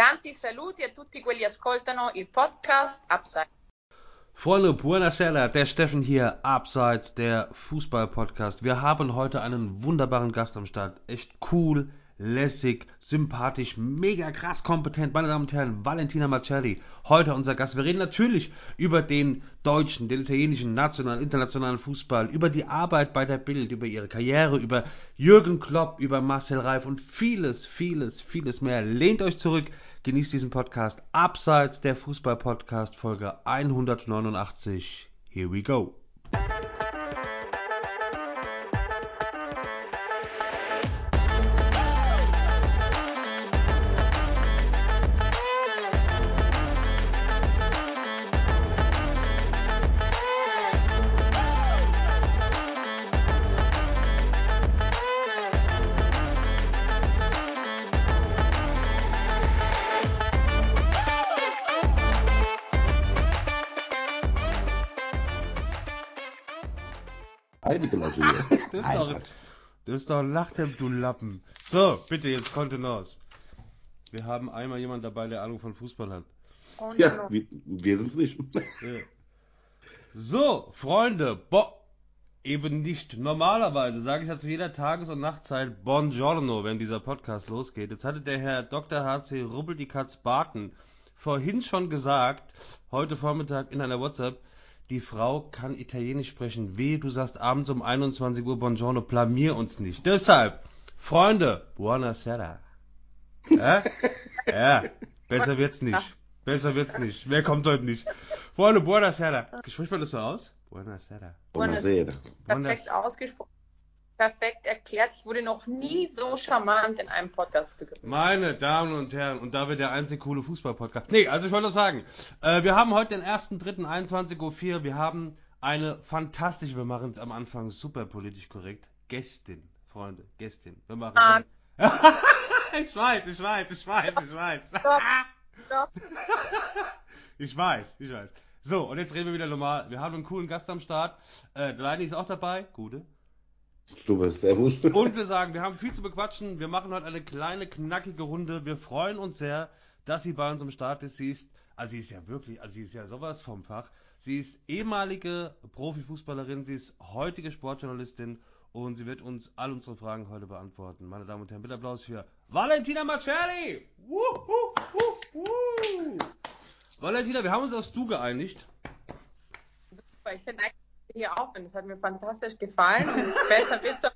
Tanti saluti a tutti quelli ascoltano il podcast Upside. Freunde, buonasera, der Steffen hier, Abseits der Fußball-Podcast. Wir haben heute einen wunderbaren Gast am Start. Echt cool, lässig, sympathisch, mega krass kompetent. Meine Damen und Herren, Valentina Marcelli, heute unser Gast. Wir reden natürlich über den deutschen, den italienischen, nationalen, internationalen Fußball, über die Arbeit bei der Bild, über ihre Karriere, über Jürgen Klopp, über Marcel Reif und vieles, vieles, vieles mehr. Lehnt euch zurück, genießt diesen Podcast. Abseits der Fußball-Podcast, Folge 189. Here we go. Leute hier. Das ist doch, das ist doch ein Lachtemp, du Lappen. So, bitte, jetzt Kontenance. Wir haben einmal jemanden dabei, der Ahnung von Fußball hat. Und Ja, wir, wir sind's nicht. Ja. So, Freunde, bo eben nicht. Normalerweise sage ich ja zu jeder Tages- und Nachtzeit Buongiorno, wenn dieser Podcast losgeht. Jetzt hatte der Herr Dr. HC Rubbel die Katz Barton vorhin schon gesagt, heute Vormittag in einer WhatsApp, die Frau kann Italienisch sprechen. Weh, du sagst abends um 21 Uhr Buongiorno, blamier uns nicht. Deshalb, Freunde, buonasera. Ja? ja, besser wird's nicht. Besser wird's nicht. Wer kommt heute nicht? Freunde, buonasera. Spricht man das so aus? Buonasera. Buonasera. perfekt ausgesprochen. Perfekt erklärt. Ich wurde noch nie so charmant in einem Podcast begrüßt. Meine Damen und Herren, und da wird der einzige coole Fußball-Podcast. Nee, also ich wollte nur sagen, äh, wir haben heute den 1.3.21.04 Uhr. Wir haben eine fantastische, wir machen es am Anfang super politisch korrekt, Gästin, Freunde, Gästin. Wir machen Ah. Ich weiß, ich weiß, ich weiß, ich weiß. Ich weiß, ich weiß. So, und jetzt reden wir wieder normal. Wir haben einen coolen Gast am Start. Äh, der Leini ist auch dabei. Gute. Servus. Und wir sagen, wir haben viel zu bequatschen. Wir machen heute eine kleine, knackige Runde. Wir freuen uns sehr, dass sie bei uns am Start ist. Sie ist, also sie ist ja wirklich, also sie ist ja sowas vom Fach. Sie ist ehemalige Profifußballerin, sie ist heutige Sportjournalistin und sie wird uns all unsere Fragen heute beantworten. Meine Damen und Herren, bitte Applaus für Valentina wuh. Valentina, wir haben uns aufs Du geeinigt. Super. Ich finde eigentlich hier aufhören. Das hat mir fantastisch gefallen. Besser wird's auch.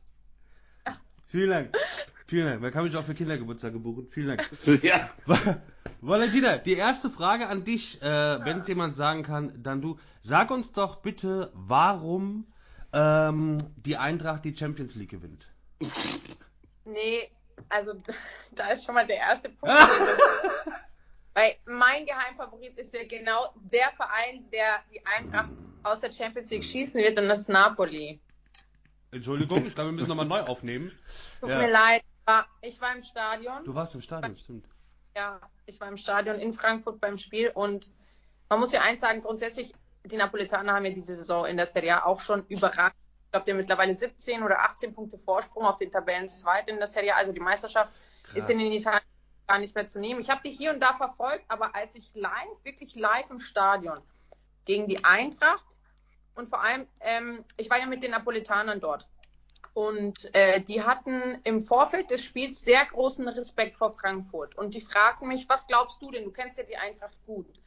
Vielen Dank. Vielen Dank. Man kann mich auch für Kindergeburtstage buchen. Vielen Dank. ja. Valentina, die erste Frage an dich, äh, wenn es jemand sagen kann, dann du. Sag uns doch bitte, warum ähm, die Eintracht die Champions League gewinnt. Nee, also da ist schon mal der erste Punkt. Weil mein Geheimfavorit ist ja genau der Verein, der die Eintracht aus der Champions League schießen wird und das ist Napoli. Entschuldigung, ich glaube, wir müssen nochmal neu aufnehmen. Tut Ja. mir leid. Ich war im Stadion. Du warst im Stadion, stimmt. Ja, ich war im Stadion in Frankfurt beim Spiel und man muss ja eins sagen, grundsätzlich, die Napolitaner haben ja diese Saison in der Serie A auch schon überragend. Ich glaube, die haben mittlerweile 17 oder 18 Punkte Vorsprung auf den Tabellenzweiten in der Serie A. Also die Meisterschaft ist in Italien gar nicht mehr zu nehmen. Ich habe die hier und da verfolgt, aber als ich live, wirklich live im Stadion gegen die Eintracht und vor allem, ähm, ich war ja mit den Napolitanern dort. Und äh, die hatten im Vorfeld des Spiels sehr großen Respekt vor Frankfurt. Und die fragten mich, was glaubst du denn? Du kennst ja die Eintracht gut. Und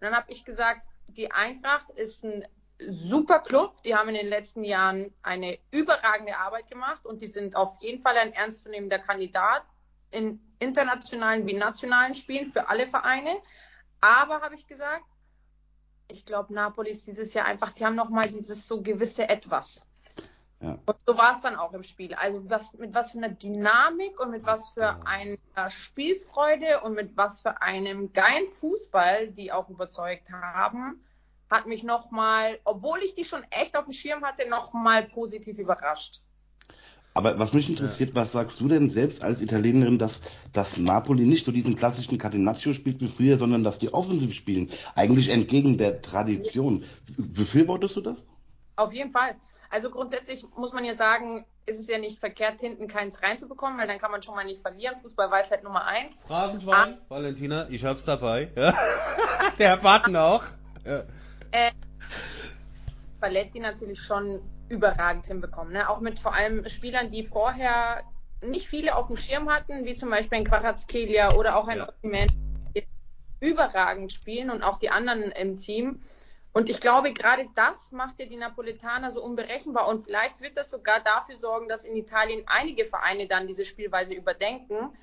dann habe ich gesagt, die Eintracht ist ein super Club. Die haben in den letzten Jahren eine überragende Arbeit gemacht und die sind auf jeden Fall ein ernstzunehmender Kandidat in internationalen wie nationalen Spielen für alle Vereine. Aber habe ich gesagt, ich glaube, Napoli ist dieses Jahr einfach, die haben nochmal dieses so gewisse Etwas. Ja. Und so war es dann auch im Spiel. Also was, mit was für einer Dynamik und mit was für einer Spielfreude und mit was für einem geilen Fußball, die auch überzeugt haben, hat mich nochmal, obwohl ich die schon echt auf dem Schirm hatte, nochmal positiv überrascht. Aber was mich interessiert, was sagst du denn selbst als Italienerin, dass, dass Napoli nicht so diesen klassischen Catenaccio spielt wie früher, sondern dass die offensiv spielen? Eigentlich entgegen der Tradition. Befürwortest du das? Auf jeden Fall. Also grundsätzlich muss man ja sagen, ist es ja nicht verkehrt, hinten keins reinzubekommen, weil dann kann man schon mal nicht verlieren. Fußball weiß halt Nummer eins. Phrasenschwein, ah. Valentina, ich hab's dabei. Ja. Der Button auch. Ja. Äh, Paletti natürlich schon überragend hinbekommen. Ne? Auch mit vor allem Spielern, die vorher nicht viele auf dem Schirm hatten, wie zum Beispiel ein Quarazkelia oder auch ein ja. Ossiman, die überragend spielen und auch die anderen im Team. Und ich glaube, gerade das macht ja die Napoletaner so unberechenbar. Und vielleicht wird das sogar dafür sorgen, dass in Italien einige Vereine dann diese Spielweise überdenken,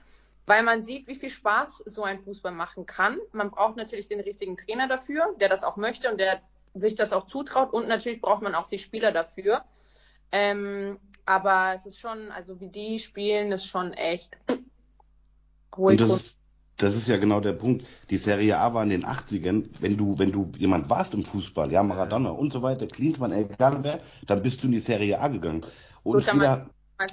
weil man sieht, wie viel Spaß so ein Fußball machen kann. Man braucht natürlich den richtigen Trainer dafür, der das auch möchte und der sich das auch zutraut. Und natürlich braucht man auch die Spieler dafür. Ähm, aber es ist schon, also wie die spielen, ist schon echt hohe Kunst das ist ja genau der Punkt. Die Serie A war in den 80ern, wenn du, wenn du jemand warst im Fußball, ja, Maradona und so weiter, Klinsmann, egal wer, dann bist du in die Serie A gegangen. Und Lothar, jeder,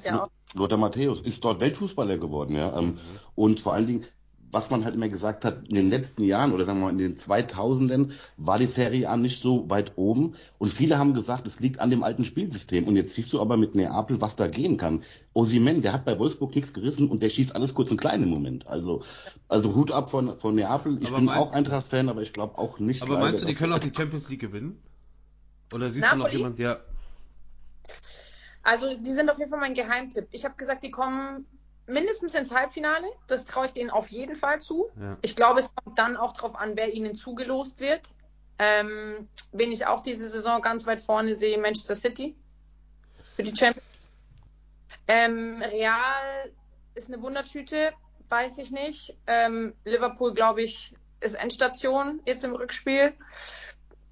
ja Lothar Matthäus ist dort Weltfußballer geworden, ja. Ähm, mhm. Und vor allen Dingen, was man halt immer gesagt hat, in den letzten Jahren oder sagen wir mal in den 2000ern war die Serie A nicht so weit oben und viele haben gesagt, es liegt an dem alten Spielsystem und jetzt siehst du aber mit Neapel, was da gehen kann. Osimen, der hat bei Wolfsburg nichts gerissen und der schießt alles kurz und klein im Moment. Also, also Hut ab von, von Neapel. Ich aber bin mein, auch Eintracht-Fan, aber ich glaube auch nicht. Aber meinst du, die können auch die Champions League gewinnen? Oder siehst Napoli? du noch jemand, ja? Also, die sind auf jeden Fall mein Geheimtipp. Ich habe gesagt, die kommen mindestens ins Halbfinale. Das traue ich denen auf jeden Fall zu. Ja. Ich glaube, es kommt dann auch darauf an, wer ihnen zugelost wird. Ähm, wen ich auch diese Saison ganz weit vorne sehe, Manchester City für die Champions. Ähm, Real ist eine Wundertüte, weiß ich nicht. Ähm, Liverpool, glaube ich, ist Endstation jetzt im Rückspiel.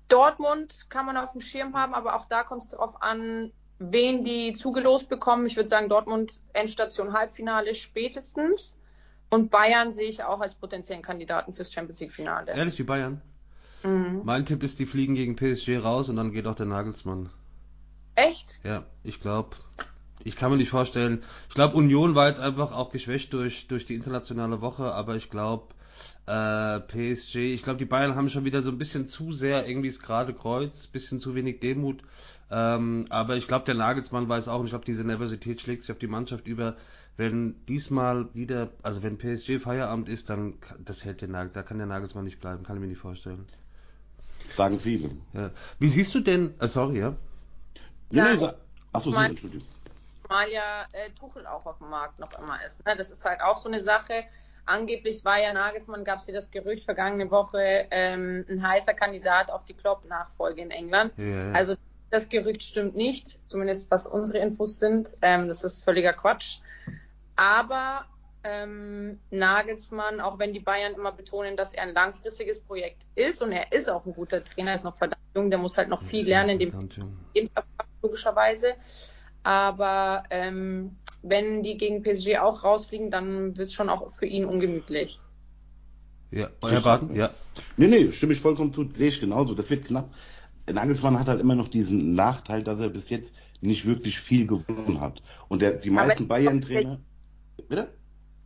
Dortmund kann man auf dem Schirm haben, aber auch da kommt es darauf an, wen die zugelost bekommen. Ich würde sagen, Dortmund Endstation Halbfinale spätestens. Und Bayern sehe ich auch als potenziellen Kandidaten fürs Champions League Finale. Ehrlich, wie Bayern? Mhm. Mein Tipp ist, die fliegen gegen PSG raus und dann geht auch der Nagelsmann. Echt? Ja, ich glaube. Ich kann mir nicht vorstellen. Ich glaube, Union war jetzt einfach auch geschwächt durch, durch die internationale Woche, aber ich glaube, äh, PSG, ich glaube, die Bayern haben schon wieder so ein bisschen zu sehr irgendwie das gerade Kreuz, bisschen zu wenig Demut. Ähm, aber ich glaube, der Nagelsmann weiß auch, und ich glaube, diese Nervosität schlägt sich auf die Mannschaft über. Wenn diesmal wieder, also wenn PSG Feierabend ist, dann das hält der Nagel, da kann der Nagelsmann nicht bleiben, kann ich mir nicht vorstellen. Sagen viele. Ja. Wie siehst du denn, äh, sorry, ja? Ja, nee, achso, mal, Entschuldigung. Mal ja äh, Tuchel auch auf dem Markt noch immer ist. Ne? Das ist halt auch so eine Sache. Angeblich war ja Nagelsmann, gab es ja das Gerücht vergangene Woche, ähm, ein heißer Kandidat auf die Klopp-Nachfolge in England. Ja. Also das Gerücht stimmt nicht, zumindest was unsere Infos sind. Ähm, das ist völliger Quatsch. Aber ähm, Nagelsmann, auch wenn die Bayern immer betonen, dass er ein langfristiges Projekt ist und er ist auch ein guter Trainer, ist noch verdammt jung, der muss halt noch viel lernen in dem logischerweise. Aber ähm, wenn die gegen PSG auch rausfliegen, dann wird es schon auch für ihn ungemütlich. Ja, Herr Baden, ja. Nee, nee, stimme ich vollkommen zu, sehe ich genauso. Das wird knapp. Nagelsmann hat halt immer noch diesen Nachteil, dass er bis jetzt nicht wirklich viel gewonnen hat. Und der, die meisten Bayern-Trainer. Bitte?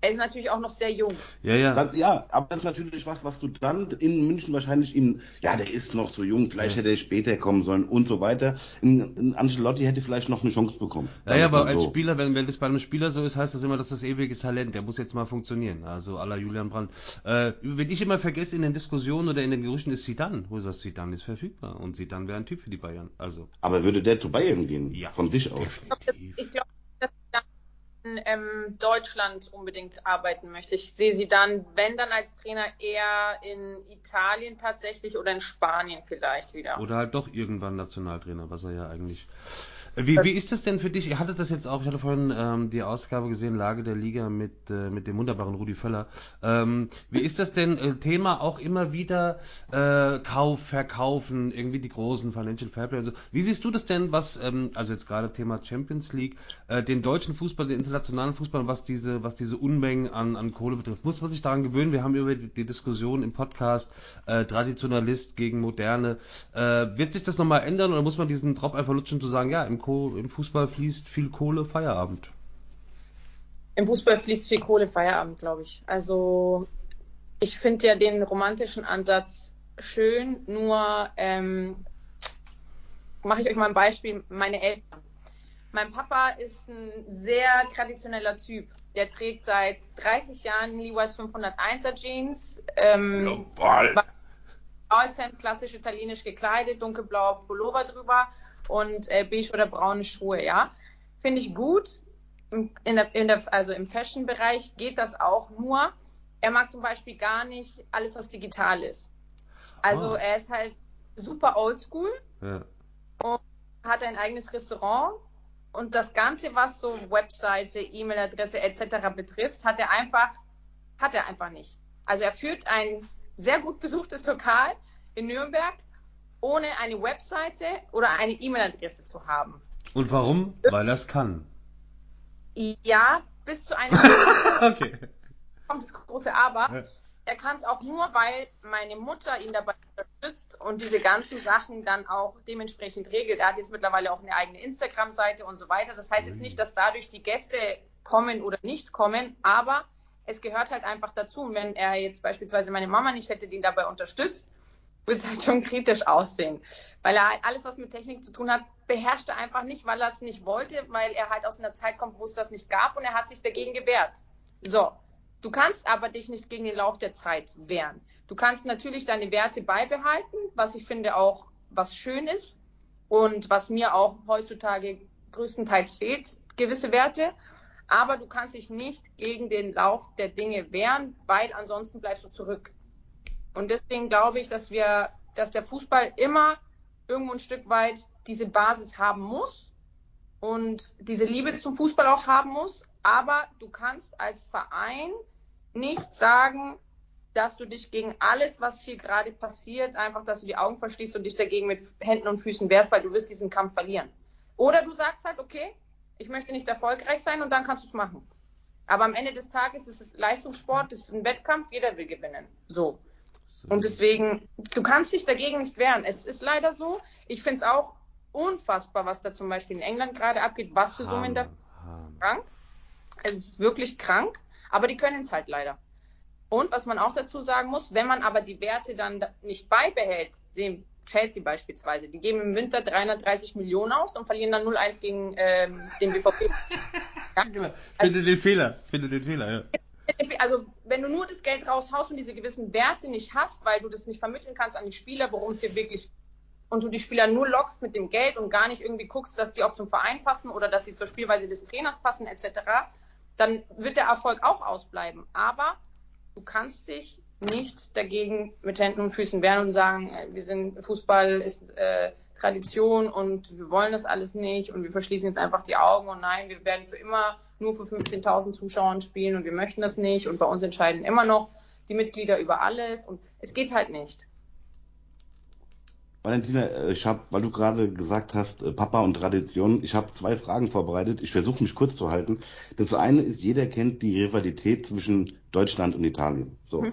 Er ist natürlich auch noch sehr jung. Ja, ja. Dann, ja, aber das ist natürlich was, was du dann in München wahrscheinlich in, ja, der ist noch so jung, vielleicht ja. hätte er später kommen sollen und so weiter. In, in Ancelotti hätte vielleicht noch eine Chance bekommen. Ja, ja, aber als so. Spieler, wenn, wenn das bei einem Spieler so ist, heißt das immer, dass das ewige Talent, der muss jetzt mal funktionieren. Also à la Julian Brandt. Äh, wenn ich immer vergesse in den Diskussionen oder in den Gerüchten ist Zidane. Wo ist das? Zidane ist verfügbar und Zidane wäre ein Typ für die Bayern. Also. Aber würde der zu Bayern gehen? Ja. Von sich aus? Definitiv. Ich glaube, ähm, Deutschland unbedingt arbeiten möchte. Ich sehe sie dann, wenn dann als Trainer eher in Italien tatsächlich oder in Spanien vielleicht wieder. Oder halt doch irgendwann Nationaltrainer, was er ja eigentlich wie, wie ist das denn für dich? Ihr hattet das jetzt auch, ich hatte vorhin ähm, die Ausgabe gesehen, Lage der Liga mit, äh, mit dem wunderbaren Rudi Völler. Ähm, wie ist das denn äh, Thema auch immer wieder äh, Kauf, Verkaufen, irgendwie die großen Financial Fairplay und so. Wie siehst du das denn, was, ähm, also jetzt gerade Thema Champions League, äh, den deutschen Fußball, den internationalen Fußball, was diese, was diese Unmengen an, an Kohle betrifft? Muss man sich daran gewöhnen? Wir haben über die, die Diskussion im Podcast äh, Traditionalist gegen Moderne. Äh, wird sich das nochmal ändern oder muss man diesen Drop einfach lutschen zu sagen, ja, im im Fußball fließt viel Kohle, Feierabend. Im Fußball fließt viel Kohle, Feierabend, glaube ich. Also ich finde ja den romantischen Ansatz schön, nur ähm, mache ich euch mal ein Beispiel, meine Eltern. Mein Papa ist ein sehr traditioneller Typ. Der trägt seit 30 Jahren Levi's 501er Jeans. Ähm, Blaues Hemd, klassisch italienisch gekleidet, dunkelblauer Pullover drüber und äh, beige oder braune Schuhe, ja. Finde ich gut. In der, in der, also im Fashion-Bereich geht das auch nur. Er mag zum Beispiel gar nicht alles, was digital ist. Also oh. er ist halt super oldschool ja. und hat ein eigenes Restaurant und das Ganze, was so Webseite, E-Mail-Adresse etc. betrifft, hat er einfach, hat er einfach nicht. Also er führt ein sehr gut besuchtes Lokal in Nürnberg, ohne eine Webseite oder eine E-Mail-Adresse zu haben. Und warum? Weil er es kann. Ja, bis zu einem okay. kommt das große Aber. Ja er kann es auch nur, weil meine Mutter ihn dabei unterstützt und diese ganzen Sachen dann auch dementsprechend regelt. Er hat jetzt mittlerweile auch eine eigene Instagram-Seite und so weiter. Das heißt jetzt nicht, dass dadurch die Gäste kommen oder nicht kommen, aber es gehört halt einfach dazu. Und wenn er jetzt beispielsweise meine Mama nicht hätte, die ihn dabei unterstützt, würde es halt schon kritisch aussehen. Weil er halt alles, was mit Technik zu tun hat, beherrscht er einfach nicht, weil er es nicht wollte, weil er halt aus einer Zeit kommt, wo es das nicht gab und er hat sich dagegen gewehrt. So, Du kannst aber dich nicht gegen den Lauf der Zeit wehren. Du kannst natürlich deine Werte beibehalten, was ich finde auch was schön ist und was mir auch heutzutage größtenteils fehlt, gewisse Werte. Aber du kannst dich nicht gegen den Lauf der Dinge wehren, weil ansonsten bleibst du zurück. Und deswegen glaube ich, dass wir, dass der Fußball immer irgendwo ein Stück weit diese Basis haben muss und diese Liebe zum Fußball auch haben muss. Aber du kannst als Verein nicht sagen, dass du dich gegen alles, was hier gerade passiert, einfach, dass du die Augen verschließt und dich dagegen mit Händen und Füßen wehrst, weil du wirst diesen Kampf verlieren. Oder du sagst halt, okay, ich möchte nicht erfolgreich sein und dann kannst du es machen. Aber am Ende des Tages ist es Leistungssport, es ist ein Wettkampf, jeder will gewinnen. So. Und deswegen, du kannst dich dagegen nicht wehren. Es ist leider so. Ich finde es auch unfassbar, was da zum Beispiel in England gerade abgeht, was für Summen da krank. Es ist wirklich krank aber die können es halt leider. Und was man auch dazu sagen muss, wenn man aber die Werte dann nicht beibehält, sehen Chelsea beispielsweise, die geben im Winter 330 Millionen aus und verlieren dann 0-1 gegen ähm, den BVB. ja? Genau. Also, finde den Fehler, finde den Fehler, ja. Also wenn du nur das Geld raushaust und diese gewissen Werte nicht hast, weil du das nicht vermitteln kannst an die Spieler, worum es hier wirklich und du die Spieler nur lockst mit dem Geld und gar nicht irgendwie guckst, dass die auch zum Verein passen oder dass sie zur Spielweise des Trainers passen etc., dann wird der Erfolg auch ausbleiben. Aber du kannst dich nicht dagegen mit Händen und Füßen wehren und sagen, äh, wir sind Fußball ist äh, Tradition und wir wollen das alles nicht und wir verschließen jetzt einfach die Augen und nein, wir werden für immer nur für 15.000 Zuschauern spielen und wir möchten das nicht und bei uns entscheiden immer noch die Mitglieder über alles und es geht halt nicht. Valentina, äh, ich habe, weil du gerade gesagt hast, äh, Papa und Tradition, ich habe zwei Fragen vorbereitet. Ich versuche mich kurz zu halten. Das eine ist, jeder kennt die Rivalität zwischen Deutschland und Italien. So. Hm.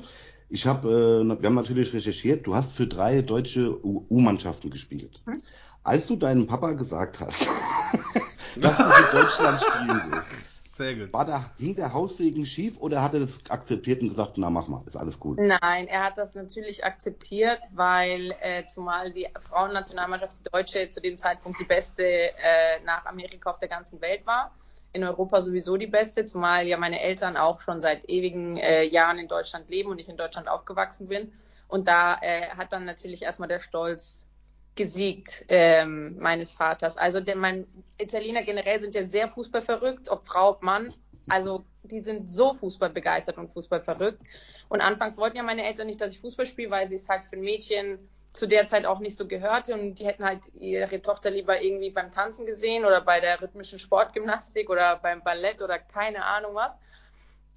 Ich habe, äh, wir haben natürlich recherchiert, du hast für drei deutsche U-Mannschaften gespielt. Hm. Als du deinem Papa gesagt hast, dass du für Deutschland spielen willst, sehr gut. War da, hing der Haussegen schief oder hat er das akzeptiert und gesagt, na mach mal, ist alles gut? Nein, er hat das natürlich akzeptiert, weil äh, zumal die Frauennationalmannschaft, die Deutsche, zu dem Zeitpunkt die beste äh, nach Amerika auf der ganzen Welt war. In Europa sowieso die beste, zumal ja meine Eltern auch schon seit ewigen äh, Jahren in Deutschland leben und ich in Deutschland aufgewachsen bin. Und da äh, hat dann natürlich erstmal der Stolz gesiegt ähm, meines Vaters. Also der, mein Italiener generell sind ja sehr fußballverrückt, ob Frau, ob Mann. Also die sind so Fußball begeistert und Fußball verrückt. Und anfangs wollten ja meine Eltern nicht, dass ich Fußball spiele, weil sie es halt für ein Mädchen zu der Zeit auch nicht so gehörte und die hätten halt ihre Tochter lieber irgendwie beim Tanzen gesehen oder bei der rhythmischen Sportgymnastik oder beim Ballett oder keine Ahnung was.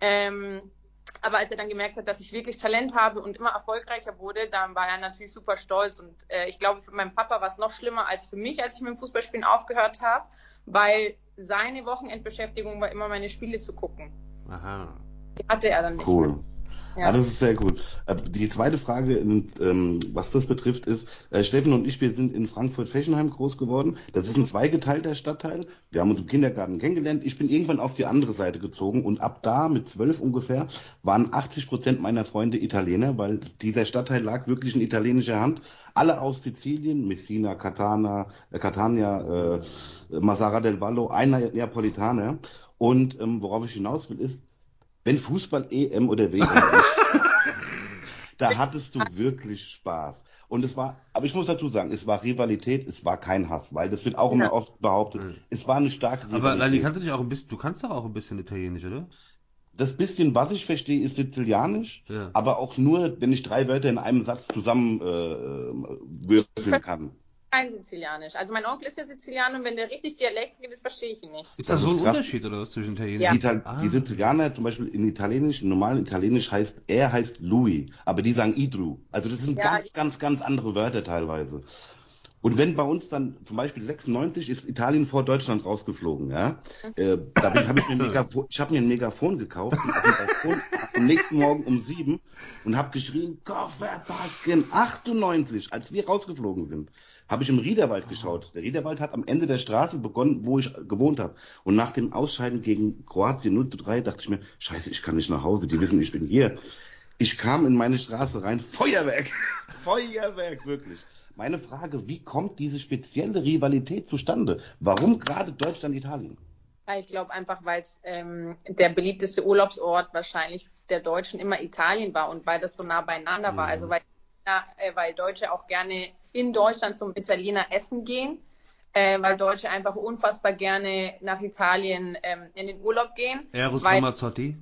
Ähm, aber als er dann gemerkt hat, dass ich wirklich Talent habe und immer erfolgreicher wurde, dann war er natürlich super stolz. Und äh, ich glaube, für meinen Papa war es noch schlimmer als für mich, als ich mit dem Fußballspielen aufgehört habe, weil seine Wochenendbeschäftigung war immer meine Spiele zu gucken. Aha. Die hatte er dann nicht. Cool. Ja. Ah, das ist sehr gut. Äh, die zweite Frage, ähm, was das betrifft, ist, äh, Steffen und ich, wir sind in Frankfurt-Feschenheim groß geworden. Das ist ein zweigeteilter Stadtteil. Wir haben uns im Kindergarten kennengelernt. Ich bin irgendwann auf die andere Seite gezogen und ab da, mit zwölf ungefähr, waren 80 Prozent meiner Freunde Italiener, weil dieser Stadtteil lag wirklich in italienischer Hand. Alle aus Sizilien, Messina, Catana, äh, Catania, äh, Massara del Vallo, einer Neapolitaner. Und ähm, worauf ich hinaus will, ist, wenn Fußball EM oder WM ist, da hattest du wirklich Spaß. Und es war, aber ich muss dazu sagen, es war Rivalität, es war kein Hass, weil das wird auch immer oft behauptet. Mhm. Es war eine starke Rivalität. Aber Lani, kannst du dich auch ein bisschen, du kannst doch auch ein bisschen Italienisch, oder? Das bisschen, was ich verstehe, ist Sizilianisch, ja. aber auch nur, wenn ich drei Wörter in einem Satz zusammen äh, würfeln kann kein Sizilianisch. Also mein Onkel ist ja Sizilianer und wenn der richtig Dialekt redet, verstehe ich ihn nicht. Ist das, das so ein Unterschied oder was zwischen Italienisch? Ja. Die, Ital ah. die Sizilianer zum Beispiel in Italienisch, im normalen Italienisch heißt, er heißt Louis, aber die sagen Idru. Also das sind ja, ganz, ganz, ganz andere Wörter teilweise. Und wenn bei uns dann zum Beispiel 96 ist Italien vor Deutschland rausgeflogen, ja, äh, da habe ich mir ein Megafon, ich habe mir ein Megafon gekauft Balkon, am nächsten Morgen um sieben und habe geschrien, Kofferbasken 98, als wir rausgeflogen sind habe ich im Riederwald geschaut. Der Riederwald hat am Ende der Straße begonnen, wo ich gewohnt habe. Und nach dem Ausscheiden gegen Kroatien 0 zu 3 dachte ich mir, scheiße, ich kann nicht nach Hause, die wissen, ich bin hier. Ich kam in meine Straße rein, Feuerwerk, Feuerwerk, wirklich. Meine Frage, wie kommt diese spezielle Rivalität zustande? Warum gerade Deutschland-Italien? Ich glaube einfach, weil es ähm, der beliebteste Urlaubsort wahrscheinlich der Deutschen immer Italien war und weil das so nah beieinander war. Also mhm. weil, äh, weil Deutsche auch gerne in Deutschland zum Italiener essen gehen, äh, weil Deutsche einfach unfassbar gerne nach Italien ähm, in den Urlaub gehen. Eros weil, Ramazzotti?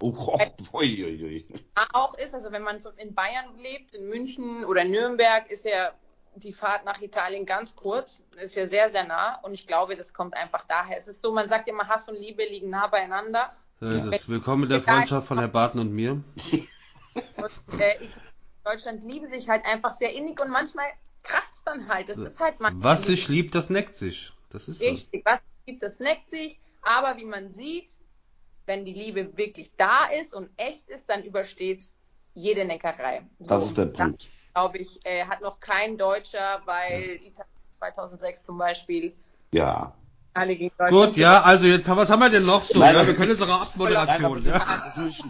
Oh, oh, oi, oi, oi. Auch ist, also wenn man so in Bayern lebt, in München oder Nürnberg, ist ja die Fahrt nach Italien ganz kurz, ist ja sehr, sehr nah und ich glaube, das kommt einfach daher. Es ist so, man sagt immer, Hass und Liebe liegen nah beieinander. So ist es. Willkommen in der Freundschaft von Herr Barton und mir. Und, äh, Deutschland lieben sich halt einfach sehr innig und manchmal kracht es dann halt. Das ist halt manchmal. Was sich liebt, das neckt sich. Das ist Richtig, so. was sich liebt, das neckt sich. Aber wie man sieht, wenn die Liebe wirklich da ist und echt ist, dann übersteht es jede Neckerei. So, das ist der Punkt. Glaube ich, äh, hat noch kein Deutscher, weil ja. Italien 2006 zum Beispiel. Ja. Alle gegen Gut, ja, also jetzt, was haben wir denn noch so? Nein, ja, wir können jetzt auch Abmoderation. Nein, ja.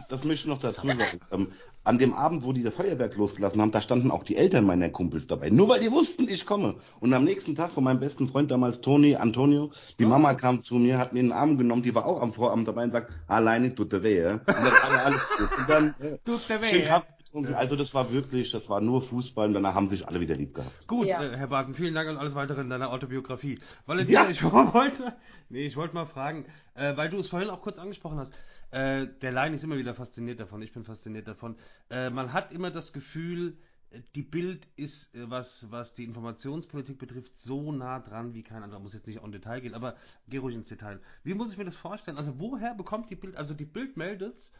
das, möchte ich, noch dazu sagen. Ähm, an dem Abend, wo die das Feuerwerk losgelassen haben, da standen auch die Eltern meiner Kumpels dabei. Nur weil die wussten, ich komme. Und am nächsten Tag von meinem besten Freund damals, Toni, Antonio, die Mama kam zu mir, hat mir in den Arm genommen, die war auch am Vorabend dabei und sagt, alleine tut der weh. Ja? Und dann, alles gut. Und dann, tut der weh. Ja? Also das war wirklich, das war nur Fußball und danach haben sich alle wieder lieb gehabt. Gut, ja. äh, Herr Barton, vielen Dank und alles weitere in deiner Autobiografie. Valentina, ja. ich wollte, nee, ich wollte mal fragen, äh, weil du es vorhin auch kurz angesprochen hast. Äh, der Line ist immer wieder fasziniert davon, ich bin fasziniert davon. Äh, man hat immer das Gefühl, äh, die Bild ist, äh, was, was die Informationspolitik betrifft, so nah dran wie kein anderer. Muss jetzt nicht on Detail gehen, aber geh ruhig ins Detail. Wie muss ich mir das vorstellen? Also woher bekommt die Bild, also die Bild meldet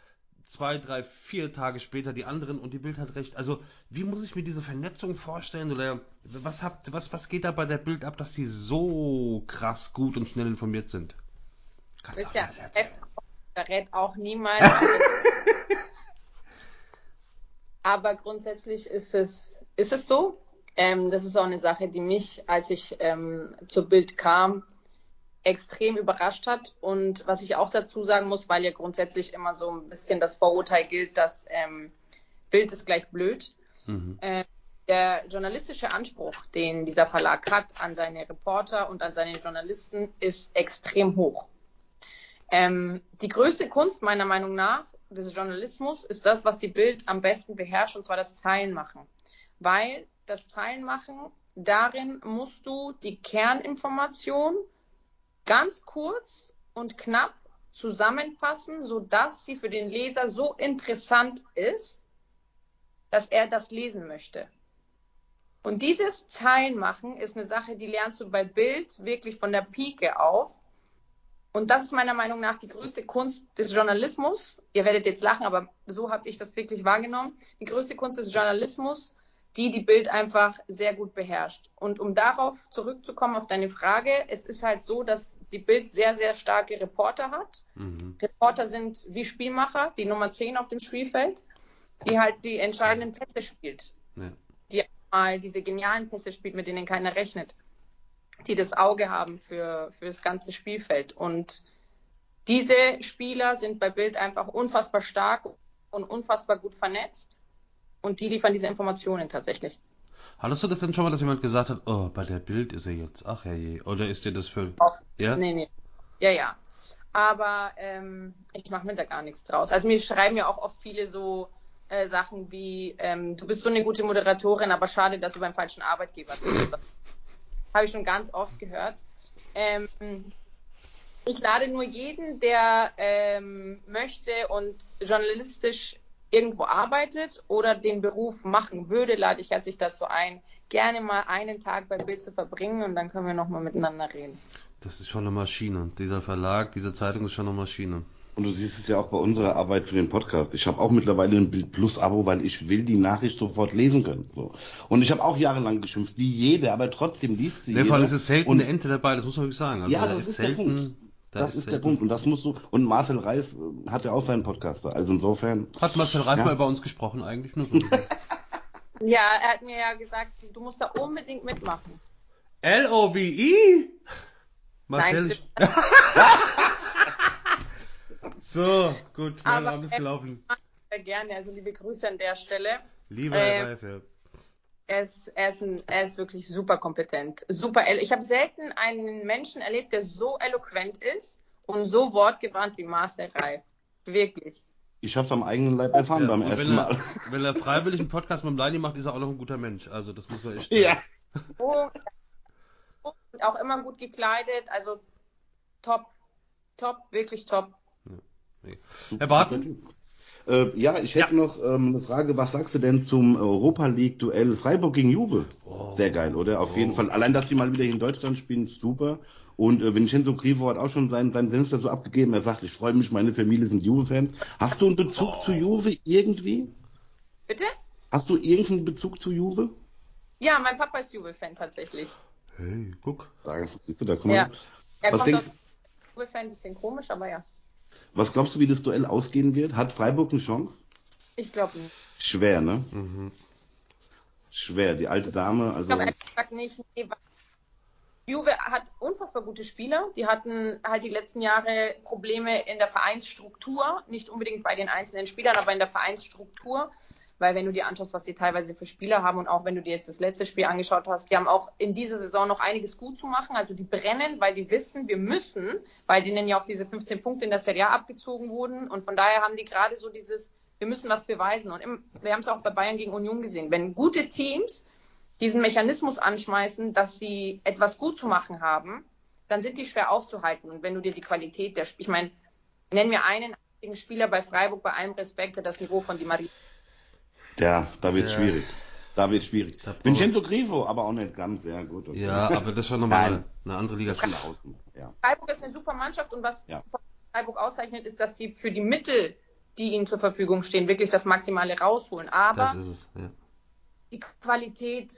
zwei, drei, vier Tage später die anderen und die Bild hat recht. Also wie muss ich mir diese Vernetzung vorstellen oder was habt, was, was geht da bei der Bild ab, dass sie so krass gut und schnell informiert sind? Kannst du ja verrät auch niemand. Aber grundsätzlich ist es, ist es so. Ähm, das ist auch eine Sache, die mich, als ich ähm, zur Bild kam, extrem überrascht hat. Und was ich auch dazu sagen muss, weil ja grundsätzlich immer so ein bisschen das Vorurteil gilt, dass ähm, Bild ist gleich blöd. Mhm. Äh, der journalistische Anspruch, den dieser Verlag hat an seine Reporter und an seine Journalisten, ist extrem hoch. Ähm, die größte Kunst meiner Meinung nach des Journalismus ist das, was die Bild am besten beherrscht, und zwar das Zeilenmachen. Weil das Zeilenmachen, darin musst du die Kerninformation ganz kurz und knapp zusammenfassen, sodass sie für den Leser so interessant ist, dass er das lesen möchte. Und dieses Zeilenmachen ist eine Sache, die lernst du bei Bild wirklich von der Pike auf. Und das ist meiner Meinung nach die größte Kunst des Journalismus. Ihr werdet jetzt lachen, aber so habe ich das wirklich wahrgenommen. Die größte Kunst des Journalismus, die die Bild einfach sehr gut beherrscht. Und um darauf zurückzukommen auf deine Frage, es ist halt so, dass die Bild sehr, sehr starke Reporter hat. Mhm. Reporter sind wie Spielmacher, die Nummer 10 auf dem Spielfeld, die halt die entscheidenden Pässe spielt. Ja. Die mal diese genialen Pässe spielt, mit denen keiner rechnet. Die das Auge haben für, für das ganze Spielfeld. Und diese Spieler sind bei Bild einfach unfassbar stark und unfassbar gut vernetzt und die liefern diese Informationen tatsächlich. Hattest du das denn schon mal, dass jemand gesagt hat, oh, bei der Bild ist er jetzt, ach herrje, oder ist dir das für... Auch, ja? Nee, nee. Ja, ja. Aber ähm, ich mache mir da gar nichts draus. Also mir schreiben ja auch oft viele so äh, Sachen wie, ähm, du bist so eine gute Moderatorin, aber schade, dass du beim falschen Arbeitgeber bist. Habe ich schon ganz oft gehört. Ähm, ich lade nur jeden, der ähm, möchte und journalistisch irgendwo arbeitet oder den Beruf machen würde, lade ich herzlich dazu ein, gerne mal einen Tag bei Bild zu verbringen und dann können wir nochmal miteinander reden. Das ist schon eine Maschine. Dieser Verlag, diese Zeitung ist schon eine Maschine. Und du siehst es ja auch bei unserer Arbeit für den Podcast. Ich habe auch mittlerweile ein Bild Plus Abo, weil ich will die Nachricht sofort lesen können. So. Und ich habe auch jahrelang geschimpft, wie jede, aber trotzdem liest sie. In dem Fall ist es selten und, eine Ente dabei, das muss man wirklich sagen. Also ja, das ist, ist selten. Das, das ist, der Punkt. Und das musst du. Und Marcel Reif äh, hat ja auch seinen Podcast. Also insofern. Hat Marcel Reif ja. mal über uns gesprochen eigentlich? Nur so. ja, er hat mir ja gesagt, du musst da unbedingt mitmachen. L-O-V-E? Marcel. Nein, so, gut, mein Abend ist gelaufen. Sehr gerne, also liebe Grüße an der Stelle. Lieber äh, Reif, ja. Er ist, er, ist ein, er ist wirklich super kompetent. Super. Ich habe selten einen Menschen erlebt, der so eloquent ist und so wortgewandt wie Marcel Reif. Wirklich. Ich habe es am eigenen Leib erfahren ja, beim ersten wenn Mal. Er, wenn er freiwillig einen Podcast mit dem Leini macht, ist er auch noch ein guter Mensch. Also das muss man echt. Ja. Und auch immer gut gekleidet. Also top. Top, wirklich top. Ja. Nee. Herr Barton? Äh, ja, ich hätte ja. noch ähm, eine Frage. Was sagst du denn zum Europa League Duell Freiburg gegen Juve? Oh. Sehr geil, oder? Auf oh. jeden Fall. Allein, dass sie mal wieder hier in Deutschland spielen, super. Und äh, Vincenzo Grivo hat auch schon seinen, seinen Senf dazu abgegeben. Er sagt, ich freue mich, meine Familie sind Juve-Fans. Hast du einen Bezug oh. zu Juve irgendwie? Bitte? Hast du irgendeinen Bezug zu Juve? Ja, mein Papa ist Juve-Fan tatsächlich. Hey, guck. Da, siehst du, da komm mal. Ja. Er Was kommt denkst... aus Juve-Fan, ein bisschen komisch, aber ja. Was glaubst du, wie das Duell ausgehen wird? Hat Freiburg eine Chance? Ich glaube nicht. Schwer, ne? Mhm. Schwer, die alte Dame. Also... Ich glaube ehrlich gesagt nicht. Nee, Juve hat unfassbar gute Spieler. Die hatten halt die letzten Jahre Probleme in der Vereinsstruktur, nicht unbedingt bei den einzelnen Spielern, aber in der Vereinsstruktur. Weil wenn du dir anschaust, was die teilweise für Spieler haben und auch wenn du dir jetzt das letzte Spiel angeschaut hast, die haben auch in dieser Saison noch einiges gut zu machen. Also die brennen, weil die wissen, wir müssen, weil denen ja auch diese 15 Punkte in der Serie A abgezogen wurden. Und von daher haben die gerade so dieses, wir müssen was beweisen. Und im, wir haben es auch bei Bayern gegen Union gesehen. Wenn gute Teams diesen Mechanismus anschmeißen, dass sie etwas gut zu machen haben, dann sind die schwer aufzuhalten. Und wenn du dir die Qualität der, ich meine, nenn mir einen Spieler bei Freiburg bei allem Respekt, der das Niveau von Di Maria ja, da wird ja. schwierig. Da wird schwierig. Da Vincenzo Grifo, aber auch nicht ganz, sehr gut. Okay. Ja, aber das ist schon nochmal eine, eine, andere Liga. Außen, ja. Freiburg ist eine super Mannschaft und was ja. Freiburg auszeichnet, ist, dass sie für die Mittel, die ihnen zur Verfügung stehen, wirklich das Maximale rausholen. Aber es, ja. die Qualität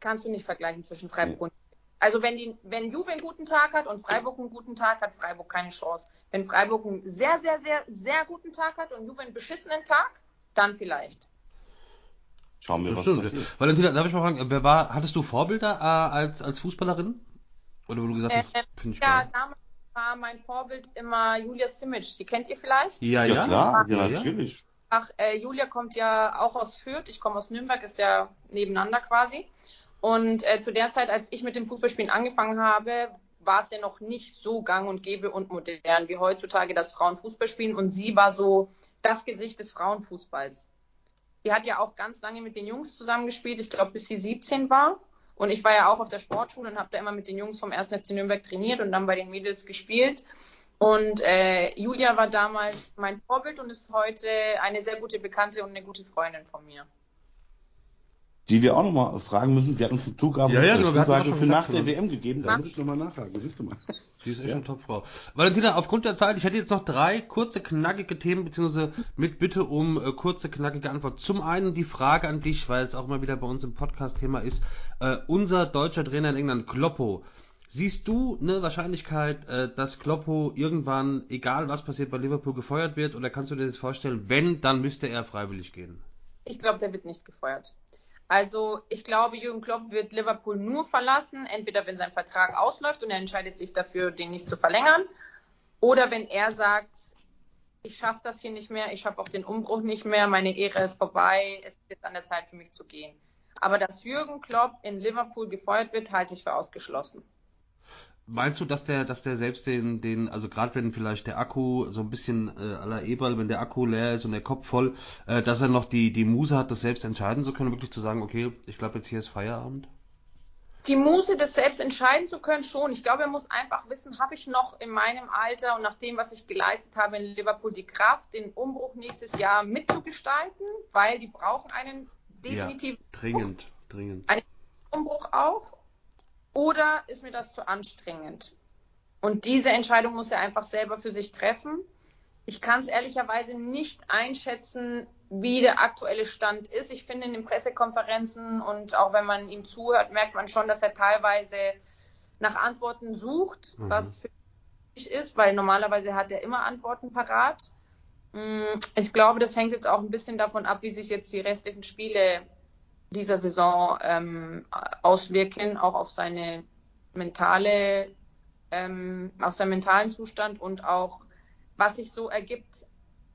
kannst du nicht vergleichen zwischen Freiburg und also wenn, die, wenn Juve einen guten Tag hat und Freiburg einen guten Tag, hat Freiburg keine Chance. Wenn Freiburg einen sehr, sehr, sehr, sehr guten Tag hat und Juve einen beschissenen Tag, dann vielleicht. Schauen wir, das was stimmt. passiert. Valentina, darf ich mal fragen, wer war, hattest du Vorbilder äh, als, als Fußballerin? Oder wo du gesagt hast, äh, finde ich Ja, geil. damals war mein Vorbild immer Julia Simic. Die kennt ihr vielleicht? Ja, ja. Ja, klar, ja, natürlich. Ach, äh, Julia kommt ja auch aus Fürth. Ich komme aus Nürnberg, ist ja nebeneinander quasi. Und äh, zu der Zeit, als ich mit dem Fußballspielen angefangen habe, war es ja noch nicht so gang und gäbe und modern wie heutzutage, dass Frauen Fußball spielen. Und sie war so das Gesicht des Frauenfußballs. Die hat ja auch ganz lange mit den Jungs zusammengespielt, ich glaube bis sie 17 war. Und ich war ja auch auf der Sportschule und habe da immer mit den Jungs vom 1. FC Nürnberg trainiert und dann bei den Mädels gespielt. Und äh, Julia war damals mein Vorbild und ist heute eine sehr gute Bekannte und eine gute Freundin von mir. die wir auch nochmal fragen müssen. Sie hat uns eine Zugabe, ja, ja, eine genau, Zusage für nach der WM gegeben. Da muss ich nochmal nachhaken. Siehst du mal. Die ist echt ja. eine Topfrau. Valentina, aufgrund der Zeit, ich hätte jetzt noch drei kurze, knackige Themen, beziehungsweise mit Bitte um äh, kurze, knackige Antwort. Zum einen die Frage an dich, weil es auch mal wieder bei uns im Podcast Thema ist. Äh, unser deutscher Trainer in England, Kloppo. Siehst du eine Wahrscheinlichkeit, äh, dass Kloppo irgendwann, egal was passiert, bei Liverpool gefeuert wird? Oder kannst du dir das vorstellen, wenn, dann müsste er freiwillig gehen? Ich glaube, der wird nicht gefeuert. Also ich glaube, Jürgen Klopp wird Liverpool nur verlassen, entweder wenn sein Vertrag ausläuft und er entscheidet sich dafür, den nicht zu verlängern, oder wenn er sagt, ich schaffe das hier nicht mehr, ich schaffe auch den Umbruch nicht mehr, meine Ehre ist vorbei, es ist an der Zeit für mich zu gehen. Aber dass Jürgen Klopp in Liverpool gefeuert wird, halte ich für ausgeschlossen. Meinst du, dass der, dass der selbst den, den, also gerade wenn vielleicht der Akku so ein bisschen äh, aller Eberl, wenn der Akku leer ist und der Kopf voll, äh, dass er noch die, die Muse hat, das selbst entscheiden zu können, wirklich zu sagen, okay, ich glaube jetzt hier ist Feierabend? Die Muse, das selbst entscheiden zu können, schon. Ich glaube, er muss einfach wissen, habe ich noch in meinem Alter und nach dem, was ich geleistet habe in Liverpool, die Kraft, den Umbruch nächstes Jahr mitzugestalten, weil die brauchen einen definitiv ja, dringend, dringend. Einen Umbruch auch oder ist mir das zu anstrengend? Und diese Entscheidung muss er einfach selber für sich treffen. Ich kann es ehrlicherweise nicht einschätzen, wie der aktuelle Stand ist. Ich finde in den Pressekonferenzen und auch wenn man ihm zuhört, merkt man schon, dass er teilweise nach Antworten sucht, mhm. was für mich ist, weil normalerweise hat er immer Antworten parat. Mm, ich glaube, das hängt jetzt auch ein bisschen davon ab, wie sich jetzt die restlichen Spiele dieser Saison ähm, auswirken, auch auf seine mentale, ähm, auf seinen mentalen Zustand und auch was sich so ergibt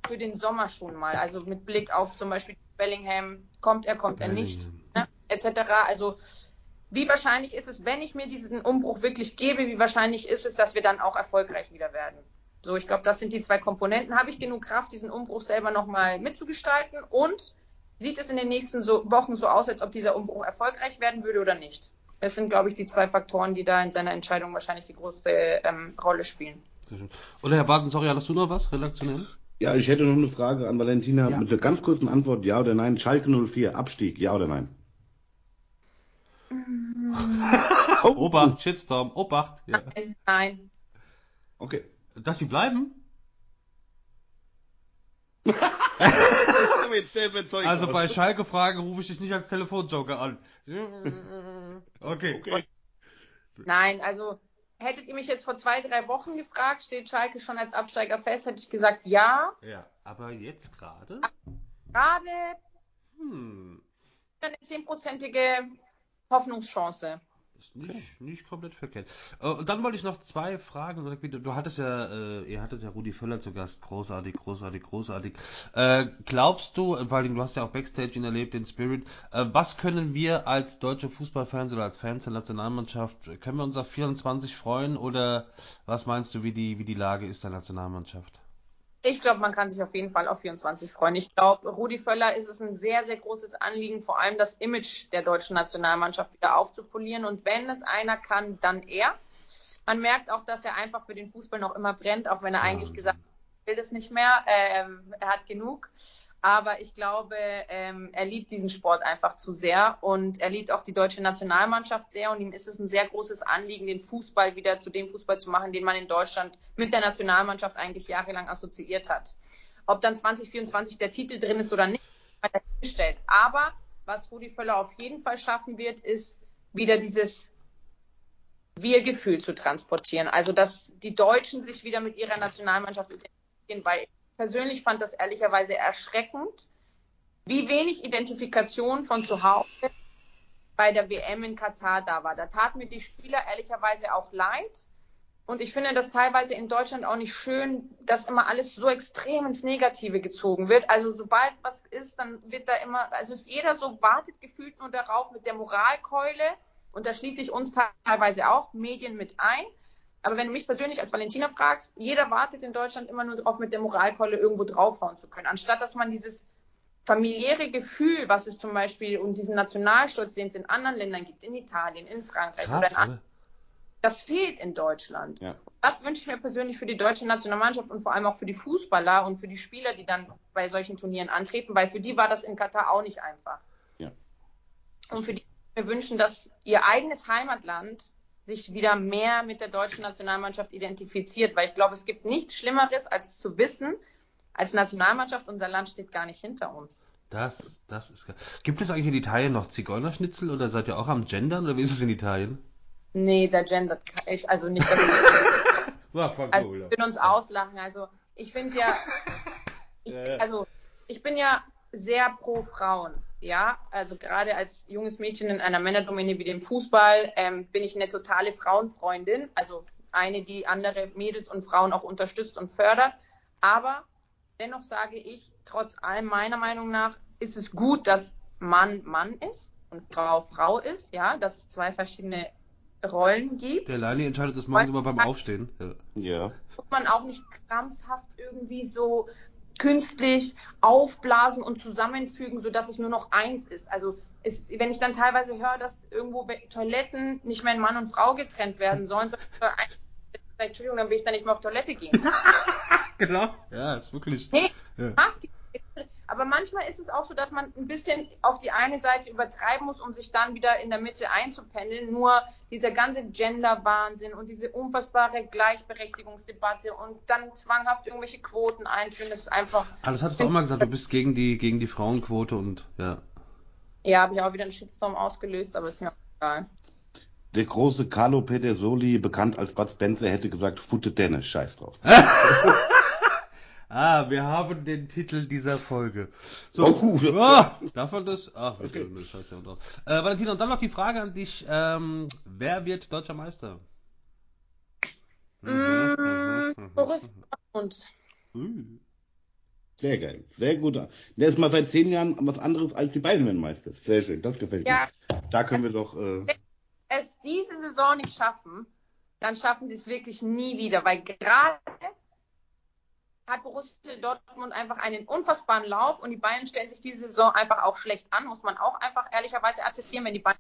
für den Sommer schon mal. Also mit Blick auf zum Beispiel Bellingham, kommt er, kommt er nicht, ne, etc. Also wie wahrscheinlich ist es, wenn ich mir diesen Umbruch wirklich gebe, wie wahrscheinlich ist es, dass wir dann auch erfolgreich wieder werden? So, ich glaube, das sind die zwei Komponenten. Habe ich genug Kraft, diesen Umbruch selber nochmal mitzugestalten und sieht es in den nächsten so Wochen so aus, als ob dieser Umbruch erfolgreich werden würde oder nicht? Das sind, glaube ich, die zwei Faktoren, die da in seiner Entscheidung wahrscheinlich die große ähm, Rolle spielen. Oder Herr Barton, sorry, hast du noch was redaktionell? Ja, ich hätte noch eine Frage an Valentina ja. mit einer ganz kurzen Antwort, ja oder nein. Schalke 04, Abstieg, ja oder nein? Obacht, Shitstorm, Obacht. Ja. Nein. Okay. Dass sie bleiben? also bei Schalke-Fragen rufe ich dich nicht als Telefonjoker an. Okay. okay. Nein, also hättet ihr mich jetzt vor zwei, drei Wochen gefragt, steht Schalke schon als Absteiger fest, hätte ich gesagt ja. Ja, aber jetzt gerade? Gerade hm. eine zehnprozentige Hoffnungschance. Ist nicht, okay. nicht komplett verkehrt. Äh, und dann wollte ich noch zwei Fragen. Du hattest ja, äh, ihr hattet ja Rudi Völler zu Gast. Großartig, großartig, großartig. Äh, glaubst du, weil du hast ja auch Backstage ihn erlebt, den Spirit, was können wir als deutsche Fußballfans oder als Fans der Nationalmannschaft, können wir uns auf 24 freuen oder was meinst du, wie die, wie die Lage ist der Nationalmannschaft? Ich glaube, man kann sich auf jeden Fall auf 24 freuen. Ich glaube, Rudi Völler ist es ein sehr, sehr großes Anliegen, vor allem das Image der deutschen Nationalmannschaft wieder aufzupolieren. Und wenn es einer kann, dann er. Man merkt auch, dass er einfach für den Fußball noch immer brennt, auch wenn er eigentlich gesagt hat, er will das nicht mehr. Ähm, er hat genug. Aber ich glaube, ähm, er liebt diesen Sport einfach zu sehr und er liebt auch die deutsche Nationalmannschaft sehr und ihm ist es ein sehr großes Anliegen, den Fußball wieder zu dem Fußball zu machen, den man in Deutschland mit der Nationalmannschaft eigentlich jahrelang assoziiert hat. Ob dann 2024 der Titel drin ist oder nicht, gestellt. Aber was Rudi Völler auf jeden Fall schaffen wird, ist wieder dieses Wir-Gefühl zu transportieren. Also, dass die Deutschen sich wieder mit ihrer Nationalmannschaft identifizieren, weil persönlich fand das ehrlicherweise erschreckend, wie wenig Identifikation von zu Hause bei der WM in Katar da war. Da taten mir die Spieler ehrlicherweise auch leid. Und ich finde das teilweise in Deutschland auch nicht schön, dass immer alles so extrem ins Negative gezogen wird. Also sobald was ist, dann wird da immer, also ist jeder so wartet gefühlt nur darauf mit der Moralkeule. Und da schließe ich uns teilweise auch Medien mit ein. Aber wenn du mich persönlich als Valentina fragst, jeder wartet in Deutschland immer nur darauf, mit der Moralkeule irgendwo draufhauen zu können, anstatt dass man dieses familiäre Gefühl, was es zum Beispiel und diesen Nationalstolz, den es in anderen Ländern gibt, in Italien, in Frankreich Krass, oder in anderen, das fehlt in Deutschland. Ja. Das wünsche ich mir persönlich für die deutsche Nationalmannschaft und vor allem auch für die Fußballer und für die Spieler, die dann bei solchen Turnieren antreten, weil für die war das in Katar auch nicht einfach. Ja. und für die wir wünschen, dass ihr eigenes Heimatland sich wieder mehr mit der deutschen Nationalmannschaft identifiziert, weil ich glaube, es gibt nichts Schlimmeres, als zu wissen, als Nationalmannschaft, unser Land steht gar nicht hinter uns. Das, das ist. Gibt es eigentlich in Italien noch Zigeunerschnitzel oder seid ihr auch am Gendern oder wie ist es in Italien? Nee, da gendert ich, also nicht. Voll also, cool. uns auslachen. Also, ich finde ja, ich, also, ich bin ja sehr pro Frauen. Ja, also gerade als junges Mädchen in einer Männerdomäne wie dem Fußball ähm, bin ich eine totale Frauenfreundin. Also eine, die andere Mädels und Frauen auch unterstützt und fördert. Aber dennoch sage ich, trotz allem meiner Meinung nach, ist es gut, dass Mann Mann ist und Frau Frau ist. Ja, dass es zwei verschiedene Rollen gibt. Der Lali entscheidet das morgens immer beim Aufstehen. Ja. Ja. muss man auch nicht krampfhaft irgendwie so künstlich aufblasen und zusammenfügen, sodass es nur noch eins ist. Also es, wenn ich dann teilweise höre, dass irgendwo Toiletten nicht mehr in Mann und Frau getrennt werden sollen, sondern Entschuldigung, dann will ich da nicht mehr auf Toilette gehen. Genau. Ja, ist wirklich. Nee, Ja. mag die- aber manchmal ist es auch so, dass man ein bisschen auf die eine Seite übertreiben muss, um sich dann wieder in der Mitte einzupendeln. Nur dieser ganze Gender-Wahnsinn und diese unfassbare Gleichberechtigungsdebatte und dann zwanghaft irgendwelche Quoten einführen, das ist einfach. Ah, das hattest du auch mal gesagt, du bist gegen die, gegen die Frauenquote und ja. Ja, habe ich auch wieder einen Shitstorm ausgelöst, aber ist mir auch egal. Der große Carlo Pedersoli, bekannt als Bud Spencer, hätte gesagt, Futte Denne, scheiß drauf. Ah, wir haben den Titel dieser Folge. So, Oh, das- ah, darf man das? Ach, bitte, ne, scheiß ja drauf. Äh, Valentina, und dann noch die Frage an dich, ähm, wer wird deutscher Meister? Mhm, Mm, Boris Dortmund. Sehr geil, sehr gut. Der ist mal seit zehn Jahren was anderes als die beiden werden Meister. Sehr schön, das gefällt Ja, mir. Da können wir doch. Äh, es diese Saison nicht schaffen, dann schaffen sie es wirklich nie wieder, weil gerade hat Borussia Dortmund einfach einen unfassbaren Lauf und die Bayern stellen sich diese Saison einfach auch schlecht an, muss man auch einfach ehrlicherweise attestieren, wenn die Bayern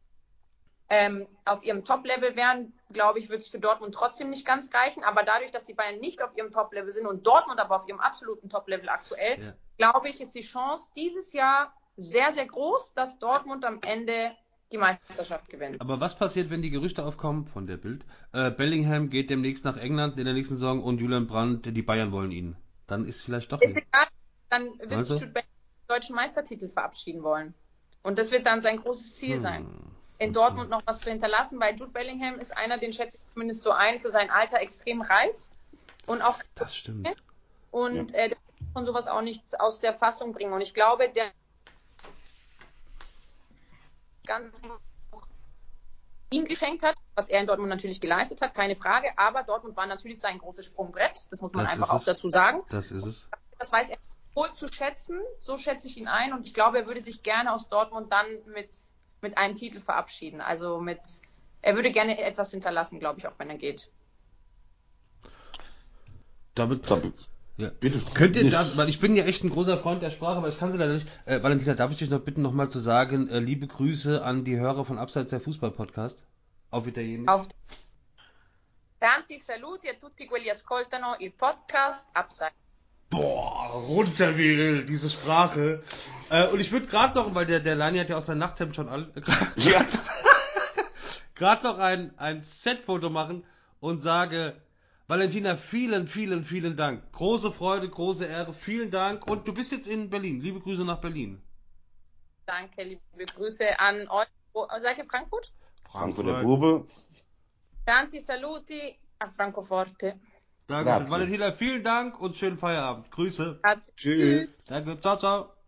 ähm, auf ihrem Top-Level wären, glaube ich, wird es für Dortmund trotzdem nicht ganz reichen, aber dadurch, dass die Bayern nicht auf ihrem Top-Level sind und Dortmund aber auf ihrem absoluten Top-Level aktuell, Ja. glaube ich, ist die Chance dieses Jahr sehr, sehr groß, dass Dortmund am Ende die Meisterschaft gewinnt. Aber was passiert, wenn die Gerüchte aufkommen von der Bild? Äh, Bellingham geht demnächst nach England in der nächsten Saison und Julian Brandt, die Bayern wollen ihn. Dann ist vielleicht doch Ist nicht. egal, dann wird Also? sich Jude Bellingham den deutschen Meistertitel verabschieden wollen. Und das wird dann sein großes Ziel Hm. sein, in Dortmund noch was zu hinterlassen, weil Jude Bellingham ist einer, den schätze ich zumindest so ein, für sein Alter extrem reif und auch Das stimmt. und äh, der wird von sowas auch nicht aus der Fassung bringen. Und ich glaube, der ganz ihm geschenkt hat, was er in Dortmund natürlich geleistet hat, keine Frage. Aber Dortmund war natürlich sein großes Sprungbrett. Das muss man Das einfach auch es. dazu sagen. Das ist es. Das weiß er wohl zu schätzen. So schätze ich ihn ein. Und ich glaube, er würde sich gerne aus Dortmund dann mit, mit einem Titel verabschieden. Also mit, er würde gerne etwas hinterlassen, glaube ich, auch wenn er geht. Damit. so, Ja. bitte. Könnt ihr da, weil ich bin ja echt ein großer Freund der Sprache, aber ich kann sie leider nicht. Äh, Valentina, darf ich dich noch bitten, nochmal zu sagen, äh, liebe Grüße an die Hörer von Abseits der Fußball-Podcast. Auf Italienisch. Auf Tanti saluti a tutti quelli ascoltano il podcast Upside. Boah, runter wie diese Sprache. Äh, und ich würde gerade noch, weil der, der Lani hat ja auch sein Nachthemd schon an, Ja. gerade noch ein, ein Setfoto machen und sage, Valentina, vielen, vielen, vielen Dank. Große Freude, große Ehre, vielen Dank. Und du bist jetzt in Berlin. Liebe Grüße nach Berlin. Danke, liebe Grüße an euch. Wo, seid ihr Frankfurt? Frankfurter Bube. Tanti saluti a Francoforte. Danke. Valentina, vielen Dank und schönen Feierabend. Grüße. Grazie. Tschüss. Danke. Ciao, ciao.